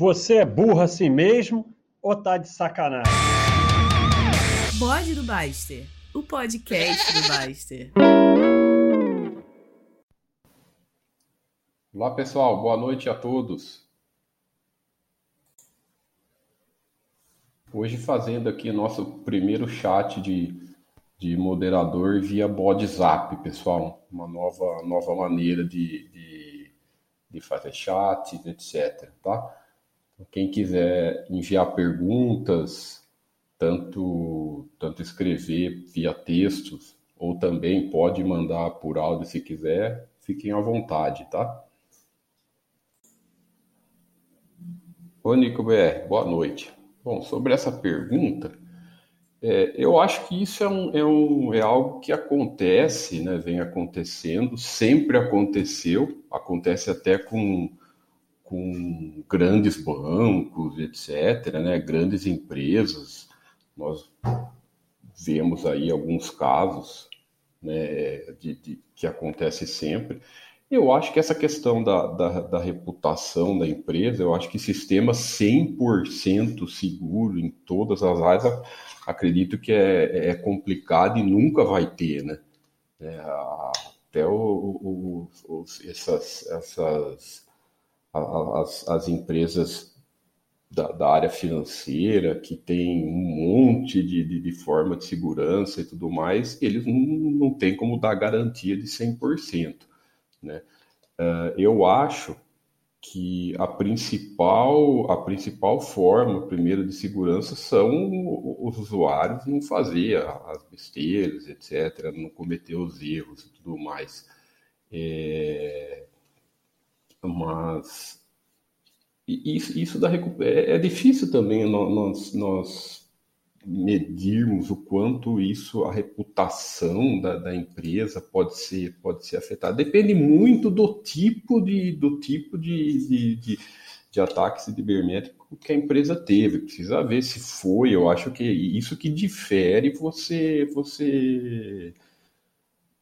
Você é burro assim mesmo ou tá de sacanagem? Bode do Baster, o podcast do Baster. Olá pessoal, boa noite a todos. Hoje fazendo aqui nosso primeiro chat de, de moderador via WhatsApp, pessoal. Uma nova, nova maneira de, de, de fazer chat, etc. Tá? Quem quiser enviar perguntas, tanto, tanto escrever via textos, ou também pode mandar por áudio se quiser, fiquem à vontade, tá? Ô Nico BR, boa noite. Bom, sobre essa pergunta, é, eu acho que isso é, um, é, um, é algo que acontece, né, vem acontecendo, sempre aconteceu, acontece até com com grandes bancos, etc., né, grandes empresas. Nós vemos aí alguns casos né, de, de, que acontece sempre. Eu acho que essa questão da, da, da, reputação da empresa, eu acho que sistema 100% seguro em todas as áreas, acredito que é, é complicado e nunca vai ter, né? É, até o, o, essas, essas as, as empresas da, da, área financeira, que tem um monte de, de, de, forma de segurança e tudo mais, eles não, não têm como dar garantia de 100%. Né? Uh, eu acho que a principal, a principal forma, primeiro, de segurança são os usuários não fazer as besteiras, etc., não cometer os erros e tudo mais. É, mas isso, isso da é, é difícil também nós, nós medirmos o quanto isso, a reputação da, da, empresa pode ser, pode ser afetada. Depende muito do tipo de, do tipo de, de, de, de ataque cibernético que a empresa teve. Precisa ver se foi. Eu acho que isso que difere você, você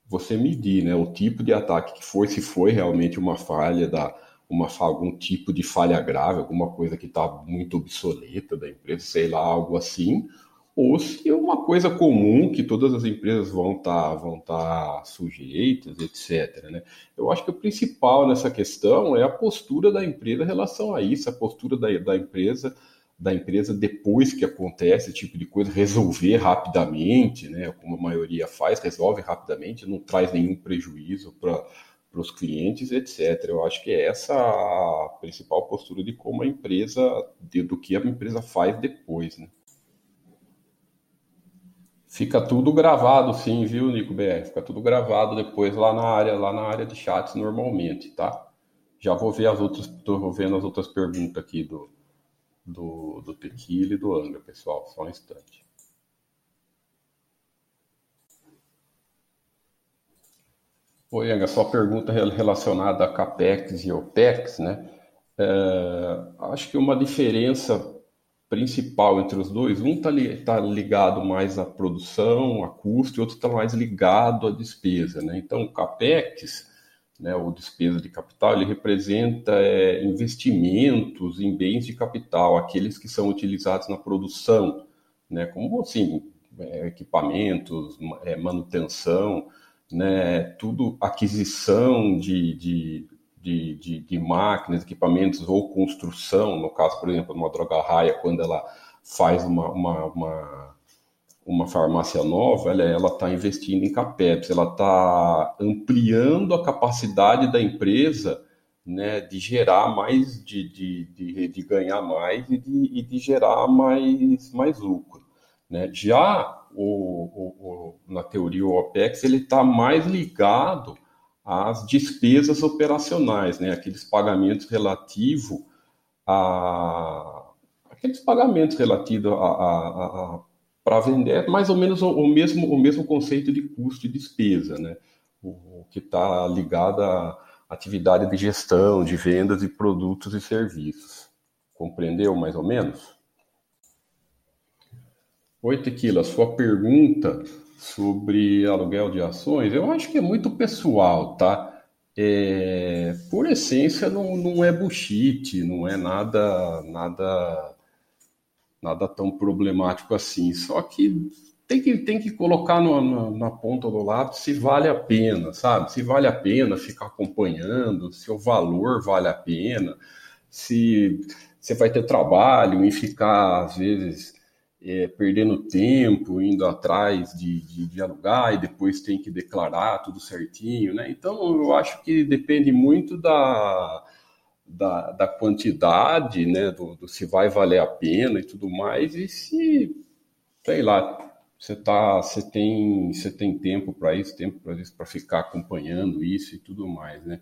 você medir, né? O tipo de ataque que foi, se foi realmente uma falha da uma algum tipo de falha grave, alguma coisa que está muito obsoleta da empresa, sei lá, algo assim, ou se é uma coisa comum que todas as empresas vão estar tá, vão tá sujeitas, etc. Né? Eu acho que o principal nessa questão é a postura da empresa em relação a isso, a postura da, da empresa da empresa depois que acontece esse tipo de coisa, resolver rapidamente, né? Como a maioria faz, resolve rapidamente, não traz nenhum prejuízo para os clientes, etc. Eu acho que é essa a principal postura de como a empresa, de, do que a empresa faz depois, né? Fica tudo gravado, sim, viu, Nico BR? Fica tudo gravado depois lá na área, lá na área de chats normalmente, tá? Já vou ver as outras, tô vendo as outras perguntas aqui do, do, do tequila e do Angra, pessoal. Só um instante. Oi, Anga, só pergunta relacionada a CAPEX e OPEX, né? É, acho que uma diferença principal entre os dois, um está li, tá ligado mais à produção, a custo, e outro está mais ligado à despesa, né? Então, o CAPEX né, ou despesa de capital, ele representa é, investimentos em bens de capital, aqueles que são utilizados na produção, né, como assim, é, equipamentos, é, manutenção, né, tudo aquisição de, de, de, de, de máquinas, equipamentos ou construção, no caso, por exemplo, uma droga raia, quando ela faz uma, uma, uma uma farmácia nova, ela está investindo em CAPEX, ela está ampliando a capacidade da empresa né, de gerar mais, de, de, de, de ganhar mais e de, e de, gerar mais, mais lucro. Né? Já o, o, o, na teoria o OPEX ele está mais ligado às despesas operacionais, né? aqueles pagamentos relativos a aqueles pagamentos relativos a, a, a, para vender é mais ou menos o, mesmo, o mesmo conceito de custo e despesa, né? O, que está ligado à atividade de gestão, de vendas de produtos e serviços. Compreendeu mais ou menos? Oi, Tequila, sua pergunta sobre aluguel de ações, eu acho que é muito pessoal, tá? é, por essência não, não é bullshit, não é nada, nada, nada tão problemático assim. Só que tem que, tem que colocar no, na, na, ponta do lápis se vale a pena, sabe? Se vale a pena ficar acompanhando, se o valor vale a pena, se você vai ter trabalho em ficar, às vezes, é, perdendo tempo, indo atrás de, de, de, alugar e depois tem que declarar tudo certinho, né? Então, eu acho que depende muito da, da, da quantidade, né? Do, do, se vai valer a pena e tudo mais, e se, sei lá, você tá, você tem, você tem tempo para isso, tempo para isso, para ficar acompanhando isso e tudo mais, né?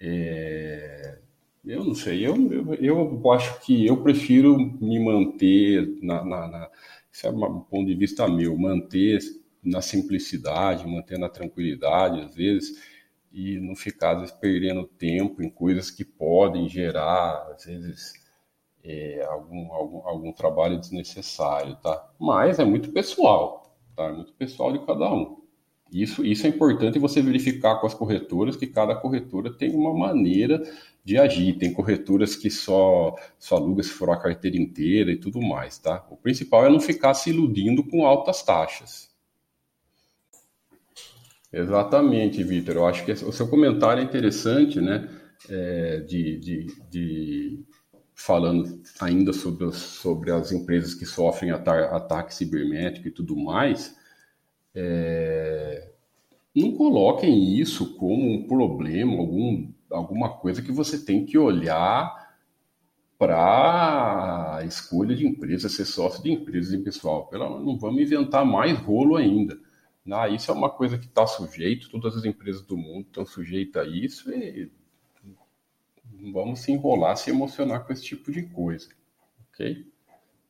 É, eu não sei, eu, eu, eu acho que eu prefiro me manter na, na, na isso é um ponto de vista meu, manter na simplicidade, manter na tranquilidade, às vezes, e não ficar, às vezes, perdendo tempo em coisas que podem gerar, às vezes, é, algum, algum, algum trabalho desnecessário, tá? Mas é muito pessoal, tá? É muito pessoal de cada um. Isso, isso é importante você verificar com as corretoras que cada corretora tem uma maneira de agir. Tem corretoras que só, só aluga se for a carteira inteira e tudo mais, tá? O principal é não ficar se iludindo com altas taxas. Exatamente, Vitor. Eu acho que o seu comentário é interessante, né? É, de, de, de, falando ainda sobre, sobre as empresas que sofrem ataque cibernético e tudo mais. É, não coloquem isso como um problema, algum alguma coisa que você tem que olhar para a escolha de empresa, ser sócio de empresa, e pessoal, pelo, não vamos inventar mais rolo ainda. Ah, isso é uma coisa que está sujeito, todas as empresas do mundo estão sujeitas a isso e não vamos se enrolar, se emocionar com esse tipo de coisa, ok?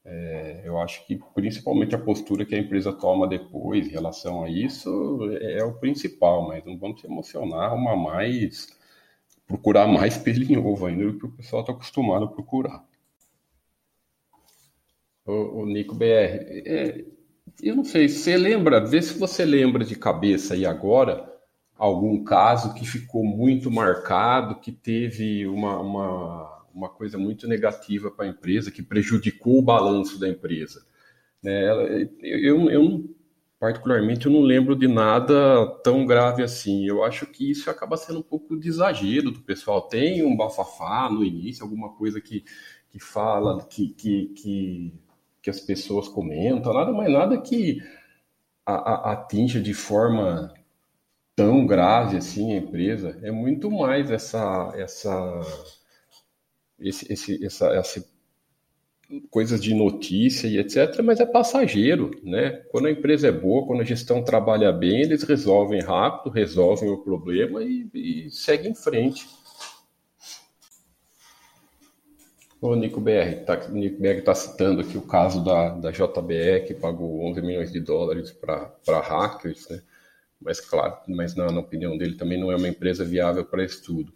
É, eu acho que principalmente a postura que a empresa toma depois em relação a isso é, é o principal, mas não vamos se emocionar, arrumar mais procurar mais pelo em ovo ainda do que o pessoal está acostumado a procurar. O, o Nico BR, é, eu não sei, você lembra, vê se você lembra de cabeça aí agora algum caso que ficou muito marcado, que teve uma, uma, uma coisa muito negativa para a empresa, que prejudicou o balanço da empresa. Né? Eu, eu não particularmente, eu não lembro de nada tão grave assim. Eu acho que isso acaba sendo um pouco de exagero do pessoal. Tem um bafafá no início, alguma coisa que, que fala, que, que, que, que as pessoas comentam, nada mais nada que a, a, atinja de forma tão grave assim a empresa. É muito mais essa, essa, esse, esse, essa, esse coisas de notícia e etc., mas é passageiro, né? Quando a empresa é boa, quando a gestão trabalha bem, eles resolvem rápido, resolvem o problema e, e seguem em frente. O Nico BR tá, Nico BR está citando aqui o caso da, da JBE, que pagou 11 milhões de dólares para hackers, né? Mas, claro, mas na, na opinião dele também não é uma empresa viável para estudo.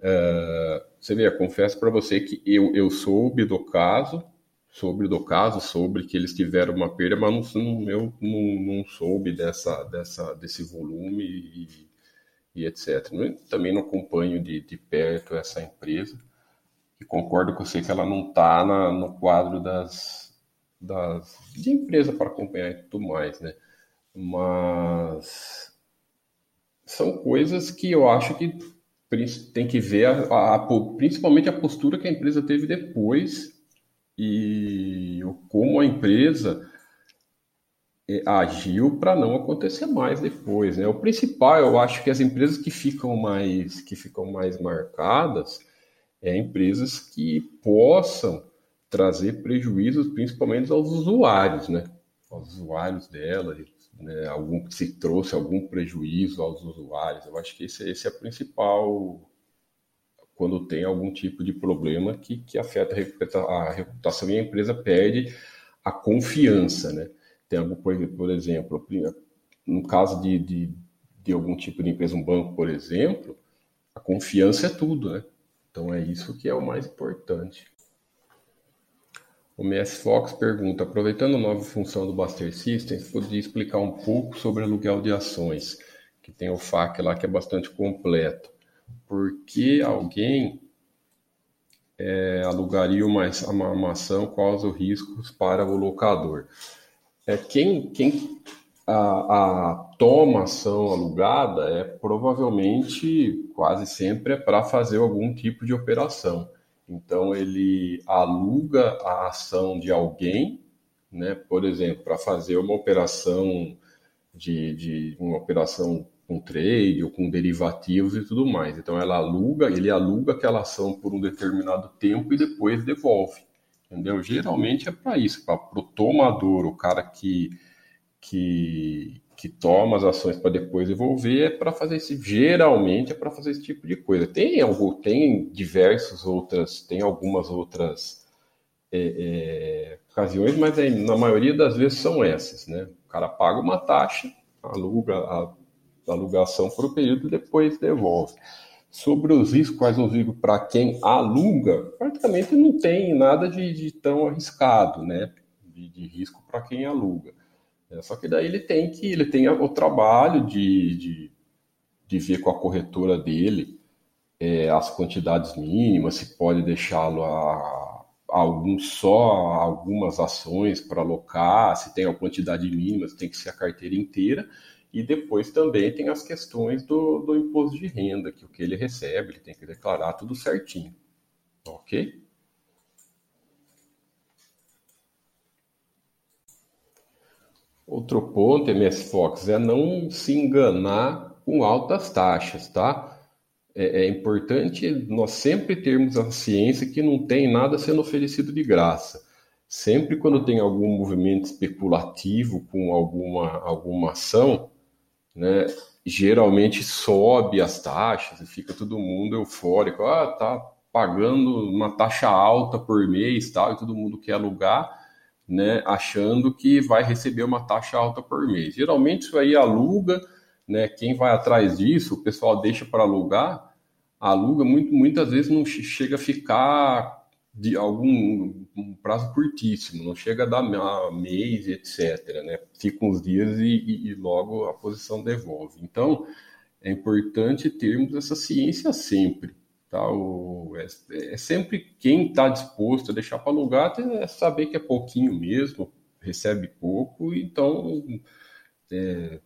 Uh, você vê, confesso para você que eu, eu soube do caso, sobre do caso, sobre que eles tiveram uma perda, mas não, eu não, não soube dessa, dessa, desse volume e, e etc. Também não acompanho de, de perto essa empresa concordo com você que ela não está no quadro das, das de empresa para acompanhar e tudo mais, né? Mas são coisas que eu acho que tem que ver a, a, principalmente a postura que a empresa teve depois e como a empresa é, agiu para não acontecer mais depois. Né? O principal, eu acho que as empresas que ficam mais que ficam mais marcadas é empresas que possam trazer prejuízos, principalmente aos usuários, né? Aos usuários dela, né, algum se trouxe algum prejuízo aos usuários. Eu acho que esse, esse é o principal quando tem algum tipo de problema que, que afeta a reputação e a empresa perde a confiança, né? Tem algum, por exemplo, no caso de, de, de algum tipo de empresa, um banco, por exemplo, a confiança é tudo, né? Então é isso que é o mais importante. O MS Fox pergunta: aproveitando a nova função do Buster Systems, poderia explicar um pouco sobre aluguel de ações, que tem o FAQ lá que é bastante completo. por que alguém é, alugaria uma, uma, uma ação, os riscos para o locador? É, quem, quem a, a toma ação alugada é provavelmente, quase sempre, é para fazer algum tipo de operação. Então, ele aluga a ação de alguém, né? por exemplo, para fazer uma operação de, de uma operação com trade ou com derivativos e tudo mais. Então, ela aluga, ele aluga aquela ação por um determinado tempo e depois devolve. Entendeu? Geralmente é para isso, para o tomador, o cara que que, que toma as ações para depois devolver é para fazer esse geralmente é para fazer esse tipo de coisa. Tem algo tem diversas outras tem algumas outras é, é, ocasiões mas é, na maioria das vezes são essas né? O cara paga uma taxa aluga a, a alugação por um período depois devolve. Sobre os riscos quais os riscos para quem aluga praticamente não tem nada de, de tão arriscado né? De, de risco para quem aluga só que daí ele tem que ele tem o trabalho de, de, de ver com a corretora dele é, as quantidades mínimas, se pode deixá-lo a, a algum só algumas ações para alocar, se tem a quantidade mínima, tem que ser a carteira inteira. E depois também tem as questões do, do imposto de renda, que o que ele recebe, ele tem que declarar tudo certinho. Ok? Outro ponto, MS Fox, é não se enganar com altas taxas, tá? É, é, importante nós sempre termos a ciência que não tem nada sendo oferecido de graça. Sempre quando tem algum movimento especulativo com alguma, alguma ação, né, geralmente sobe as taxas e fica todo mundo eufórico. Ah, tá pagando uma taxa alta por mês tal, e todo mundo quer alugar né, achando que vai receber uma taxa alta por mês. Geralmente isso aí aluga, né, quem vai atrás disso, o pessoal deixa para alugar, aluga muito, muitas vezes não chega a ficar de algum um prazo curtíssimo, não chega a dar mês, etc. Né? Fica uns dias e, e, e logo a posição devolve. Então, é importante termos essa ciência sempre. É, é sempre quem está disposto a deixar para alugar é saber que é pouquinho mesmo, recebe pouco, então é,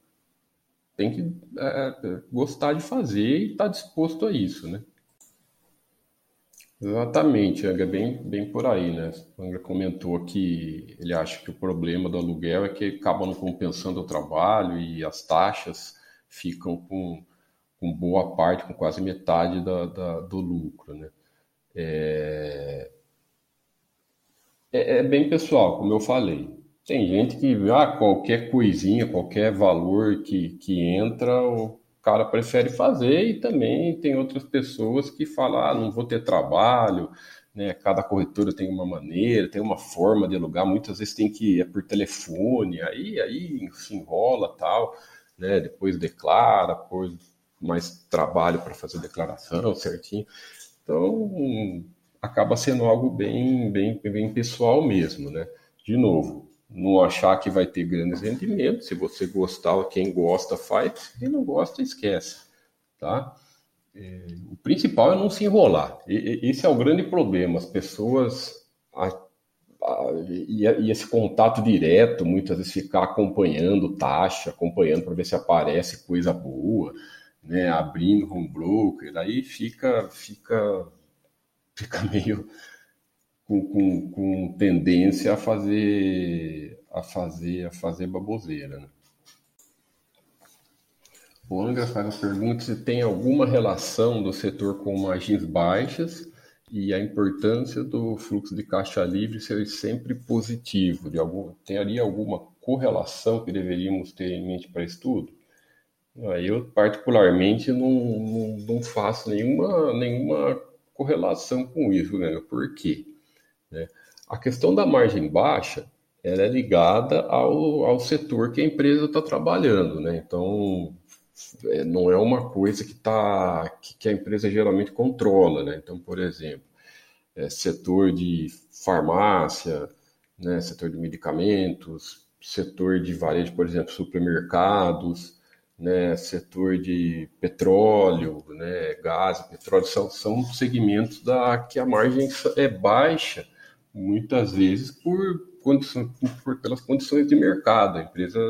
tem que é, é gostar de fazer e estar tá disposto a isso, né? Exatamente, Anga, bem, bem por aí, né? O Anga comentou que ele acha que o problema do aluguel é que acaba não compensando o trabalho e as taxas ficam com com boa parte, com quase metade da, da do lucro. Né? É... é... É, bem pessoal, como eu falei. Tem gente que, ah, qualquer coisinha, qualquer valor que, que entra, o cara prefere fazer, e também tem outras pessoas que falam, ah, não vou ter trabalho, né? Cada corretora tem uma maneira, tem uma forma de alugar, muitas vezes tem que ir por telefone, aí, aí se enrola tal, né? Depois declara, por mais trabalho para fazer declaração certinho. Então, acaba sendo algo bem, bem, bem pessoal mesmo, né? De novo, não achar que vai ter grandes rendimentos. Se você gostar, quem gosta faz, quem não gosta esquece, tá? É, o principal é não se enrolar. E, esse é o grande problema. As pessoas a, a, e, e, esse contato direto, muitas vezes ficar acompanhando taxa, acompanhando para ver se aparece coisa boa né, abrindo home broker, aí fica, fica, fica meio com, com, com, tendência a fazer, a fazer, a fazer baboseira. Né? O Angra faz a pergunta se tem alguma relação do setor com margens baixas e a importância do fluxo de caixa livre ser sempre positivo. De algum, ali alguma correlação que deveríamos ter em mente para estudo? Eu, particularmente, não, não, não, faço nenhuma, nenhuma correlação com isso, né? Por quê? Né? A questão da margem baixa ela é ligada ao, ao setor que a empresa está trabalhando, né? Então, é, não é uma coisa que, tá, que, que, a empresa geralmente controla, né? Então, por exemplo, é, setor de farmácia, né? setor de medicamentos, setor de varejo, por exemplo, supermercados, né, setor de petróleo, né, gás, petróleo, são, são segmentos da, que a margem é baixa, muitas vezes por, condição, por pelas condições de mercado. A empresa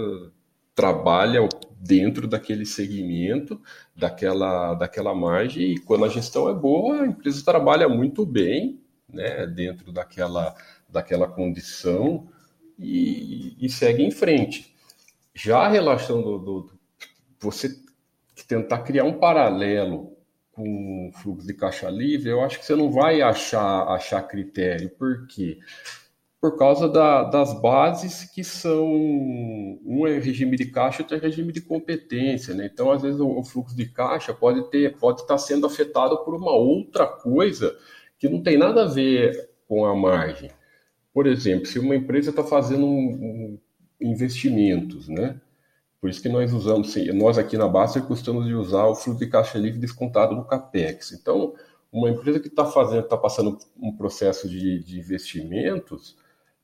trabalha dentro daquele segmento, daquela, daquela margem, e quando a gestão é boa, a empresa trabalha muito bem né, dentro daquela, daquela condição e, e segue em frente. Já a relação do, do, você tentar criar um paralelo com o fluxo de caixa livre, eu acho que você não vai achar, achar critério. Por quê? Por causa da, das bases que são. Um é regime de caixa, outro é regime de competência. Né? Então, às vezes, o, o fluxo de caixa pode, ter, pode estar sendo afetado por uma outra coisa que não tem nada a ver com a margem. Por exemplo, se uma empresa está fazendo um, um investimentos, né? Por isso que nós usamos, nós aqui na Baster gostamos de usar o fluxo de caixa livre descontado no CAPEX. Então, uma empresa que está fazendo, está passando um processo de, de, investimentos,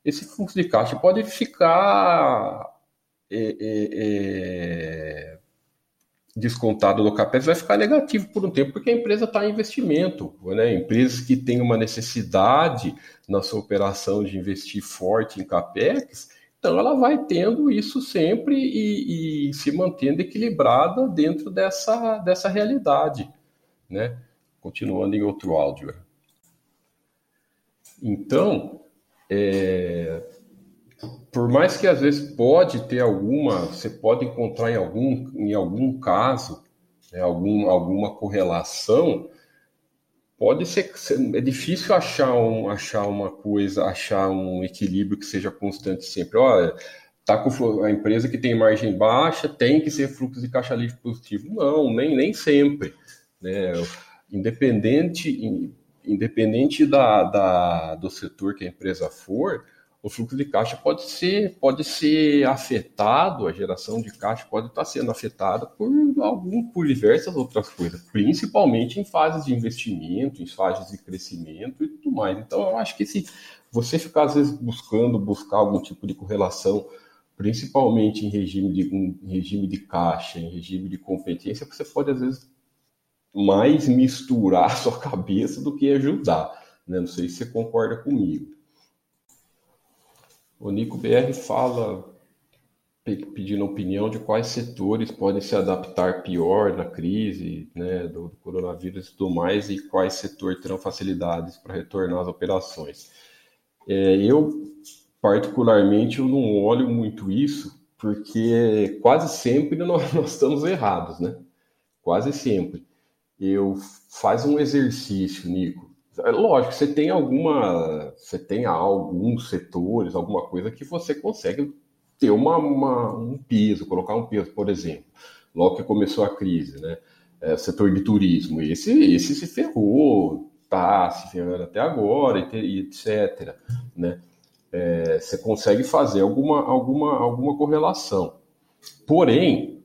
esse fluxo de caixa pode ficar é, é, é, descontado no CAPEX, vai ficar negativo por um tempo, porque a empresa está em investimento. Né? Empresas que têm uma necessidade na sua operação de investir forte em CAPEX, então, ela vai tendo isso sempre e, e, se mantendo equilibrada dentro dessa, dessa realidade, né? Continuando em outro áudio. Então, é, por mais que às vezes pode ter alguma, você pode encontrar em algum, em algum caso, né, algum, alguma correlação, pode ser é difícil achar um achar uma coisa achar um equilíbrio que seja constante sempre. Olha tá com a empresa que tem margem baixa tem que ser fluxo de caixa livre positivo. Não nem nem sempre né? Independente independente da, da do setor que a empresa for o fluxo de caixa pode ser, pode ser afetado, a geração de caixa pode estar sendo afetada por algum, por diversas outras coisas, principalmente em fases de investimento, em fases de crescimento e tudo mais. Então, eu acho que se você ficar às vezes buscando buscar algum tipo de correlação, principalmente em regime de, em regime de caixa, em regime de competência, você pode às vezes mais misturar a sua cabeça do que ajudar. Né? Não sei se você concorda comigo. O Nico BR fala, pedindo opinião de quais setores podem se adaptar pior na crise né, do, do coronavírus e tudo mais, e quais setores terão facilidades para retornar às operações. É, eu, particularmente, eu não olho muito isso, porque quase sempre nós, nós estamos errados, né? Quase sempre. Eu faz um exercício, Nico, lógico, você tem alguma, você tem alguns setores, alguma coisa que você consegue ter uma, uma, um peso, colocar um peso, por exemplo, logo que começou a crise, né? É, setor de turismo, esse, esse se ferrou, tá se ferrando até agora, e, etc. Né? É, você consegue fazer alguma, alguma, alguma correlação. Porém,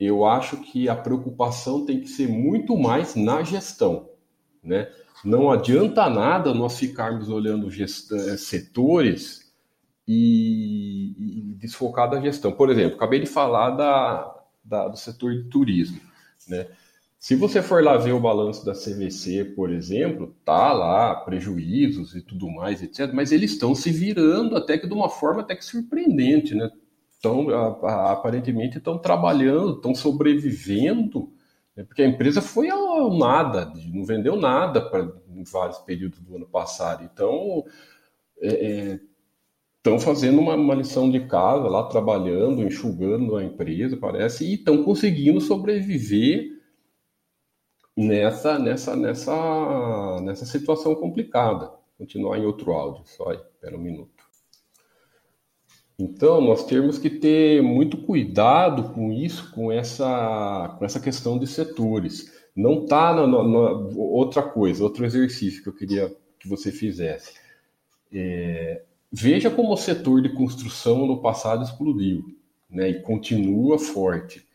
eu acho que a preocupação tem que ser muito mais na gestão, né? Não adianta nada nós ficarmos olhando eh, setores e, e desfocar da gestão. Por exemplo, acabei de falar da, da, do setor de turismo. Né? Se você for lá ver o balanço da CVC, por exemplo, tá lá prejuízos e tudo mais, etc. Mas eles estão se virando até que de uma forma até que surpreendente, né? Então, aparentemente estão trabalhando, estão sobrevivendo porque a empresa foi ao nada, não vendeu nada para em vários períodos do ano passado. Então, estão é, é fazendo uma, uma, lição de casa lá, trabalhando, enxugando a empresa, parece, e estão conseguindo sobreviver nessa, nessa, nessa, nessa situação complicada. Continuar em outro áudio, só aí, espera um minuto. Então, nós temos que ter muito cuidado com isso, com essa, com essa questão de setores. Não está na, na, na, outra coisa, outro exercício que eu queria que você fizesse. É, veja como o setor de construção no passado explodiu, né, e continua forte.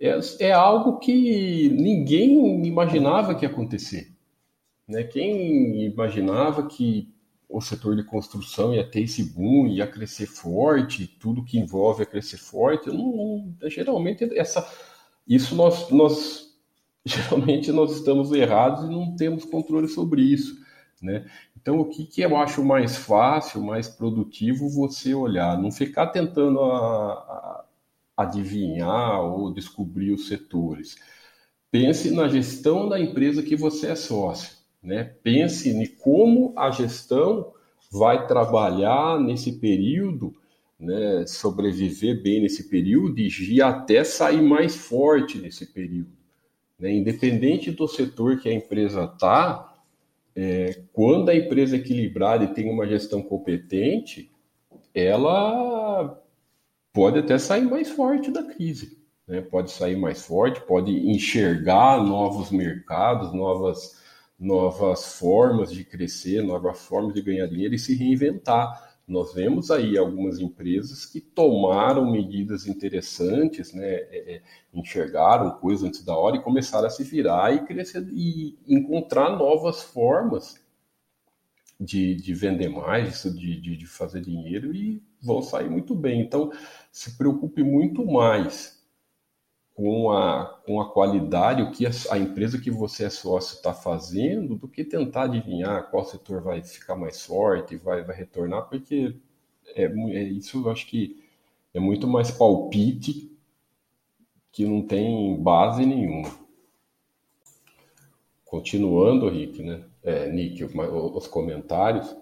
É, é algo que ninguém imaginava que ia acontecer. Né? Quem imaginava que o setor de construção ia ter esse boom, ia crescer forte, tudo que envolve a crescer forte. Não, não, geralmente essa isso nós, nós geralmente nós estamos errados e não temos controle sobre isso, né? Então, o que, que eu acho mais fácil, mais produtivo você olhar? Não ficar tentando a, a adivinhar ou descobrir os setores. Pense na gestão da empresa que você é sócio. Né? Pense em como a gestão vai trabalhar nesse período, né? sobreviver bem nesse período e até sair mais forte nesse período. Né? Independente do setor que a empresa está, é, quando a empresa é equilibrada e tem uma gestão competente, ela pode até sair mais forte da crise. Né? Pode sair mais forte, pode enxergar novos mercados, novas, novas formas de crescer, novas formas de ganhar dinheiro e se reinventar. Nós vemos aí algumas empresas que tomaram medidas interessantes, né, é, é, enxergaram coisas antes da hora e começaram a se virar e crescer e encontrar novas formas de, de vender mais, de, de, de fazer dinheiro e vão sair muito bem. Então, se preocupe muito mais com a, com a qualidade, o que a, a empresa que você é sócio está fazendo, do que tentar adivinhar qual setor vai ficar mais forte, vai, vai retornar, porque é, é, isso eu acho que é muito mais palpite que não tem base nenhuma. Continuando, Rick, né? É, Nick, os comentários,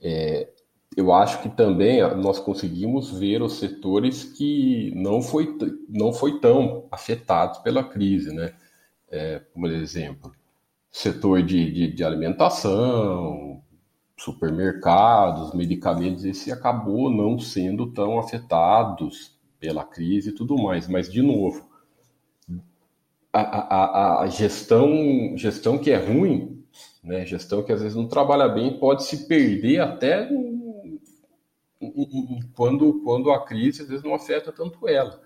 é, eu acho que também nós conseguimos ver os setores que não foi, não foi tão afetados pela crise, né? É, por exemplo, setor de, de, de, alimentação, supermercados, medicamentos, esse acabou não sendo tão afetados pela crise e tudo mais. Mas, de novo, a, a, a gestão, gestão que é ruim, né? gestão que às vezes não trabalha bem, pode se perder até quando, quando a crise às vezes não afeta tanto ela.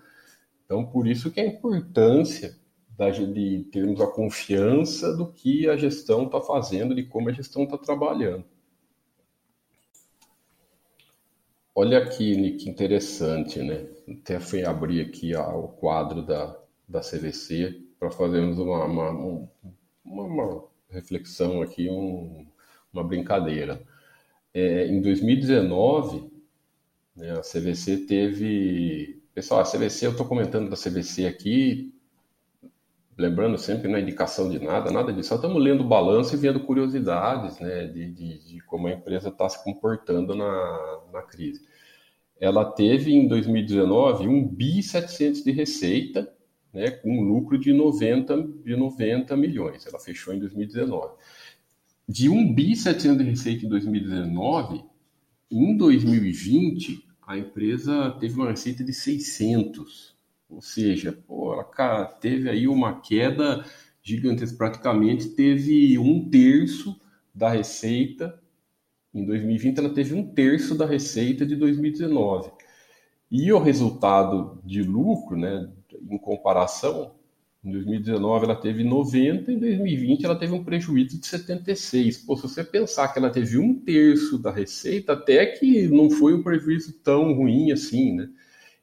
Então, por isso que a importância da, de termos a confiança do que a gestão está fazendo, de como a gestão está trabalhando. Olha aqui, Nick, interessante, né? Até fui abrir aqui o quadro da, da CVC para fazermos uma, uma, uma, uma, reflexão aqui, um, uma brincadeira. É, em 2019, né? A CVC teve. Pessoal, a CVC, eu estou comentando da CVC aqui, lembrando sempre na é indicação de nada, nada disso. Só estamos lendo o balanço e vendo curiosidades né, de, de, de como a empresa está se comportando na, na crise. Ela teve em 2019 um bi 700 de receita, né, com um lucro de 90, de 90 milhões. Ela fechou em 2019. De um bi 700 de receita em 2019, em 2020 a empresa teve uma receita de 600, ou seja, pô, ela teve aí uma queda gigantesca, praticamente teve um terço da receita. Em 2020, ela teve um terço da receita de 2019. E o resultado de lucro, né, em comparação, em 2019 ela teve 90, em 2020 ela teve um prejuízo de 76. Pô, se você pensar que ela teve um terço da receita, até que não foi um prejuízo tão ruim assim, né?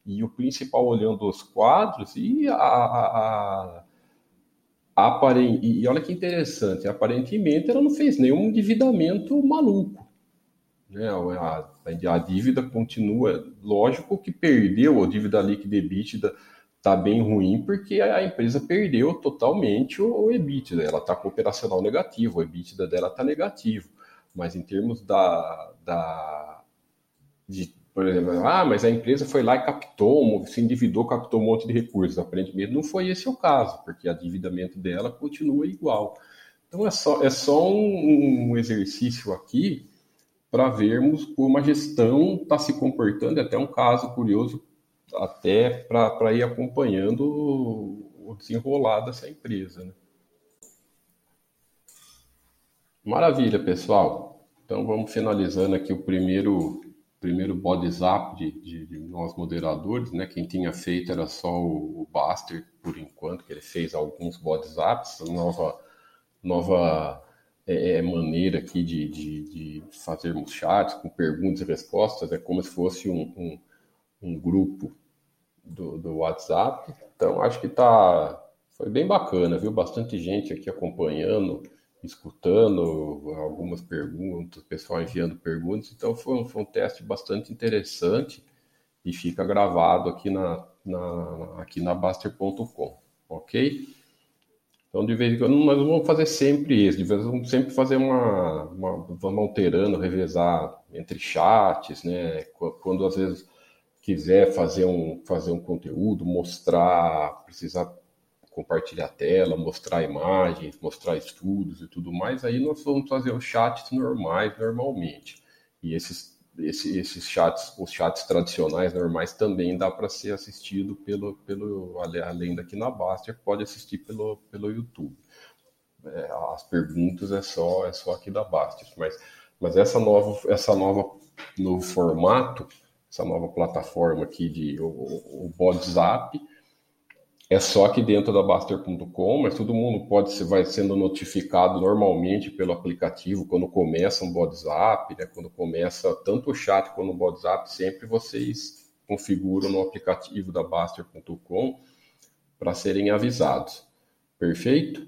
E o principal olhando os quadros e a, a, a, e olha que interessante, aparentemente ela não fez nenhum endividamento maluco. Né? A, a, dívida continua, lógico que perdeu a dívida líquida e está bem ruim porque a empresa perdeu totalmente o, o EBITDA. Ela está com operacional negativo, o EBITDA dela está negativo. Mas em termos da, da de, por exemplo, ah, mas a empresa foi lá e captou, se endividou, captou um monte de recursos. Aparentemente não foi esse o caso, porque o endividamento dela continua igual. Então é só, é só um, um exercício aqui para vermos como a gestão está se comportando. É até um caso curioso até para ir acompanhando o desenrolar dessa empresa. Né? Maravilha, pessoal. Então vamos finalizando aqui o primeiro primeiro body zap de, de, de, nós moderadores, né? Quem tinha feito era só o, o Baster por enquanto, que ele fez alguns body zaps, nova nova é, é, maneira aqui de, de, de fazermos chats com perguntas e respostas, é como se fosse um, um um grupo do, do WhatsApp. Então, acho que tá, foi bem bacana, viu? Bastante gente aqui acompanhando, escutando algumas perguntas, o pessoal enviando perguntas. Então, foi um, foi um teste bastante interessante e fica gravado aqui na, na, aqui na Baster.com, ok? Então, de vez em quando, nós vamos fazer sempre isso, de vez em quando, sempre fazer uma, uma, vamos alterando, revezar entre chats, né? Quando às vezes quiser fazer um, fazer um conteúdo, mostrar, precisar compartilhar a tela, mostrar imagens, mostrar estudos e tudo mais, aí nós vamos fazer os chats normais, normalmente. E esses, esses, esses chats, os chats tradicionais normais também dá para ser assistido pelo, pelo, além daqui na Baster, pode assistir pelo, pelo YouTube. É, as perguntas é só, é só aqui da Baster, mas, mas essa nova, essa nova novo formato essa nova plataforma aqui de o, o WhatsApp. É só aqui dentro da Baster.com, mas todo mundo pode ser, vai sendo notificado normalmente pelo aplicativo quando começa um WhatsApp, né? Quando começa tanto o chat quanto o WhatsApp, sempre vocês configuram no aplicativo da Baster.com para serem avisados. Perfeito?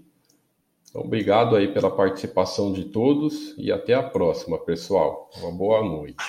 Então, obrigado aí pela participação de todos e até a próxima, pessoal. Uma boa noite.